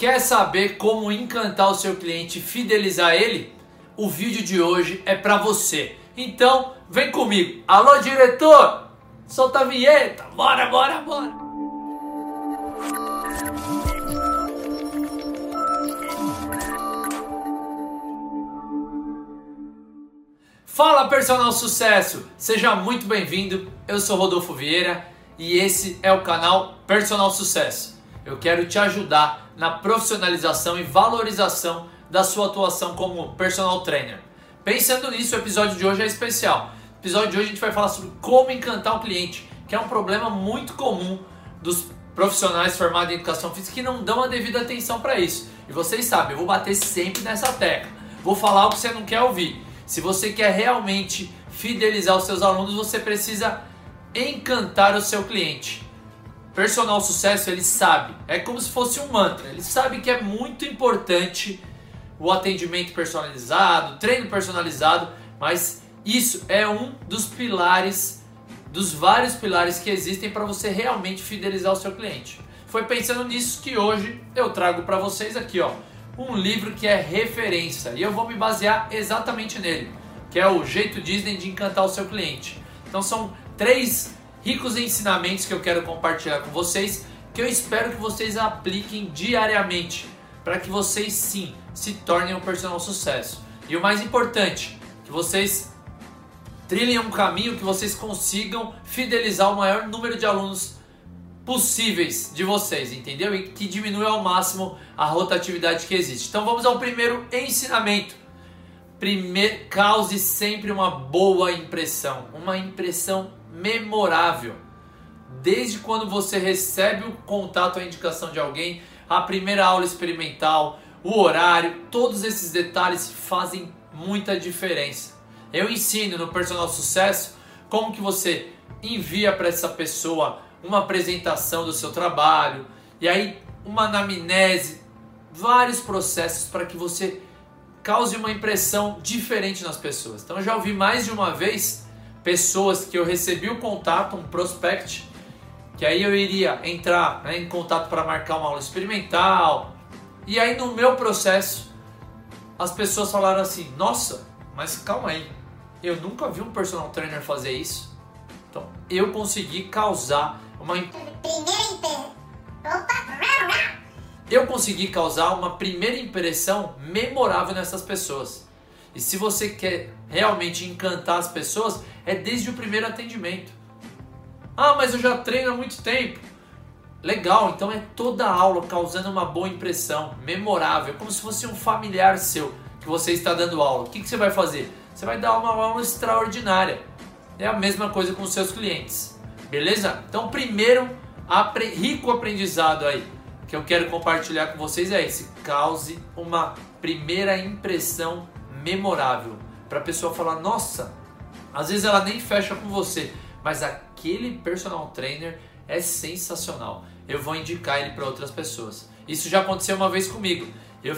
Quer saber como encantar o seu cliente fidelizar ele? O vídeo de hoje é para você. Então, vem comigo. Alô, diretor! Solta a vinheta. Bora, bora, bora. Fala personal sucesso, seja muito bem-vindo. Eu sou Rodolfo Vieira e esse é o canal Personal Sucesso. Eu quero te ajudar na profissionalização e valorização da sua atuação como personal trainer. Pensando nisso, o episódio de hoje é especial. No episódio de hoje a gente vai falar sobre como encantar o cliente, que é um problema muito comum dos profissionais formados em educação física que não dão a devida atenção para isso. E vocês sabem, eu vou bater sempre nessa tecla. Vou falar o que você não quer ouvir. Se você quer realmente fidelizar os seus alunos, você precisa encantar o seu cliente personal sucesso ele sabe, é como se fosse um mantra. Ele sabe que é muito importante o atendimento personalizado, treino personalizado, mas isso é um dos pilares, dos vários pilares que existem para você realmente fidelizar o seu cliente. Foi pensando nisso que hoje eu trago para vocês aqui, ó, um livro que é referência e eu vou me basear exatamente nele, que é o Jeito Disney de encantar o seu cliente. Então são três ricos ensinamentos que eu quero compartilhar com vocês, que eu espero que vocês apliquem diariamente, para que vocês sim se tornem um personal sucesso. E o mais importante, que vocês trilhem um caminho que vocês consigam fidelizar o maior número de alunos possíveis de vocês, entendeu? E que diminua ao máximo a rotatividade que existe. Então vamos ao primeiro ensinamento. Primeiro, cause sempre uma boa impressão, uma impressão memorável. Desde quando você recebe o contato, a indicação de alguém, a primeira aula experimental, o horário, todos esses detalhes fazem muita diferença. Eu ensino no Personal Sucesso como que você envia para essa pessoa uma apresentação do seu trabalho e aí uma anamnese, vários processos para que você cause uma impressão diferente nas pessoas. Então eu já ouvi mais de uma vez pessoas que eu recebi o contato, um prospect, que aí eu iria entrar né, em contato para marcar uma aula experimental. E aí no meu processo, as pessoas falaram assim: Nossa, mas calma aí, eu nunca vi um personal trainer fazer isso. Então eu consegui causar uma eu consegui causar uma primeira impressão memorável nessas pessoas. E se você quer realmente encantar as pessoas, é desde o primeiro atendimento. Ah, mas eu já treino há muito tempo. Legal, então é toda a aula causando uma boa impressão, memorável, como se fosse um familiar seu que você está dando aula. O que, que você vai fazer? Você vai dar uma aula extraordinária. É a mesma coisa com os seus clientes. Beleza? Então, primeiro apre rico aprendizado aí que eu quero compartilhar com vocês é esse: cause uma primeira impressão memorável para a pessoa falar: nossa, às vezes ela nem fecha com você, mas aquele personal trainer é sensacional. Eu vou indicar ele para outras pessoas. Isso já aconteceu uma vez comigo. Eu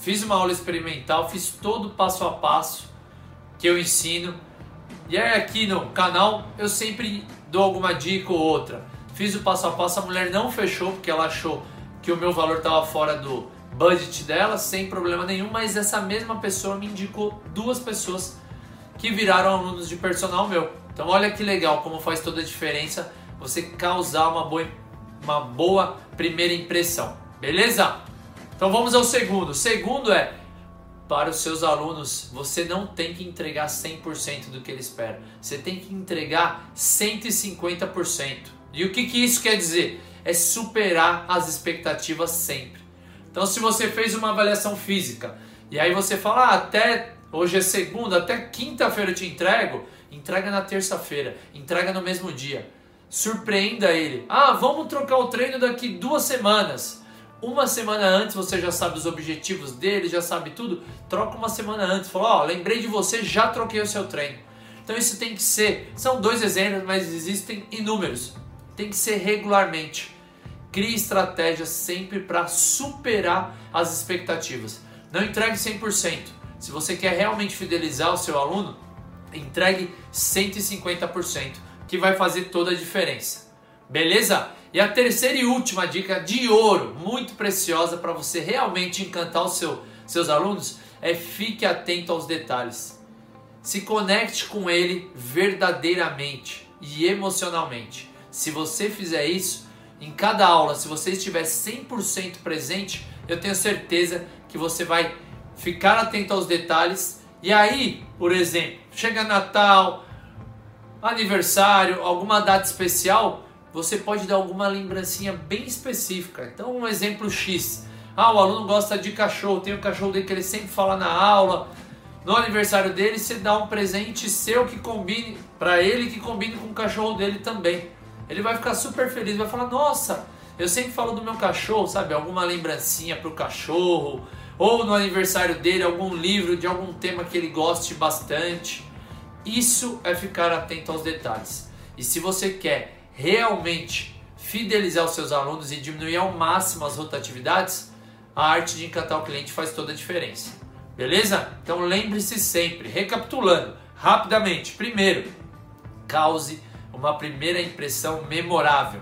fiz uma aula experimental, fiz todo o passo a passo que eu ensino. E aí aqui no canal eu sempre dou alguma dica ou outra. Fiz o passo a passo, a mulher não fechou porque ela achou que o meu valor estava fora do budget dela, sem problema nenhum, mas essa mesma pessoa me indicou duas pessoas que viraram alunos de personal meu. Então olha que legal como faz toda a diferença você causar uma boa, uma boa primeira impressão. Beleza? Então vamos ao segundo. O segundo é para os seus alunos, você não tem que entregar 100% do que eles esperam. Você tem que entregar 150%. E o que, que isso quer dizer? É superar as expectativas sempre. Então, se você fez uma avaliação física e aí você fala, ah, até hoje é segunda, até quinta-feira eu te entrego, entrega na terça-feira, entrega no mesmo dia. Surpreenda ele. Ah, vamos trocar o treino daqui duas semanas. Uma semana antes você já sabe os objetivos dele, já sabe tudo. Troca uma semana antes. Fala, ó, oh, lembrei de você, já troquei o seu treino. Então isso tem que ser. São dois exemplos, mas existem inúmeros. Tem que ser regularmente. Crie estratégias sempre para superar as expectativas. Não entregue 100%. Se você quer realmente fidelizar o seu aluno, entregue 150%, que vai fazer toda a diferença. Beleza? E a terceira e última dica de ouro, muito preciosa para você realmente encantar os seu, seus alunos, é fique atento aos detalhes. Se conecte com ele verdadeiramente e emocionalmente. Se você fizer isso, em cada aula, se você estiver 100% presente, eu tenho certeza que você vai ficar atento aos detalhes. E aí, por exemplo, chega Natal, aniversário, alguma data especial, você pode dar alguma lembrancinha bem específica. Então, um exemplo X. Ah, o aluno gosta de cachorro, tem o cachorro dele que ele sempre fala na aula. No aniversário dele, você dá um presente seu que combine para ele, que combine com o cachorro dele também. Ele vai ficar super feliz, vai falar: "Nossa, eu sempre falo do meu cachorro, sabe? Alguma lembrancinha pro cachorro, ou no aniversário dele algum livro de algum tema que ele goste bastante". Isso é ficar atento aos detalhes. E se você quer realmente fidelizar os seus alunos e diminuir ao máximo as rotatividades, a arte de encantar o cliente faz toda a diferença. Beleza? Então lembre-se sempre, recapitulando rapidamente. Primeiro, cause uma primeira impressão memorável.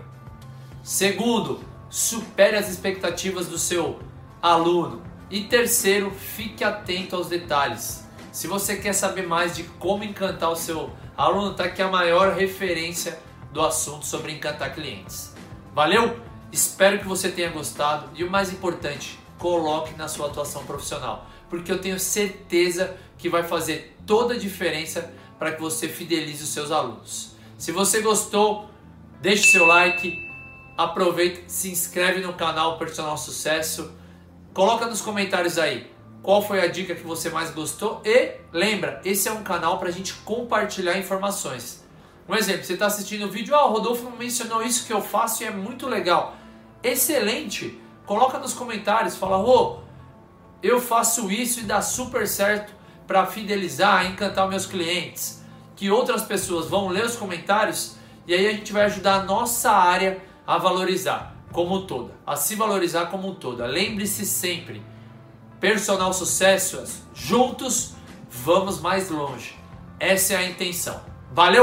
Segundo, supere as expectativas do seu aluno. E terceiro, fique atento aos detalhes. Se você quer saber mais de como encantar o seu aluno, está aqui a maior referência do assunto sobre encantar clientes. Valeu? Espero que você tenha gostado e o mais importante, coloque na sua atuação profissional, porque eu tenho certeza que vai fazer toda a diferença para que você fidelize os seus alunos. Se você gostou, deixe seu like, aproveita, se inscreve no canal Personal Sucesso, coloca nos comentários aí qual foi a dica que você mais gostou e lembra, esse é um canal para a gente compartilhar informações. Um exemplo, você está assistindo o vídeo, ah, o Rodolfo mencionou isso que eu faço e é muito legal. Excelente! Coloca nos comentários, fala, Rô, eu faço isso e dá super certo para fidelizar, encantar meus clientes. Que outras pessoas vão ler os comentários e aí a gente vai ajudar a nossa área a valorizar como toda, a se valorizar como toda. Lembre-se sempre, personal sucesso, juntos vamos mais longe. Essa é a intenção. Valeu!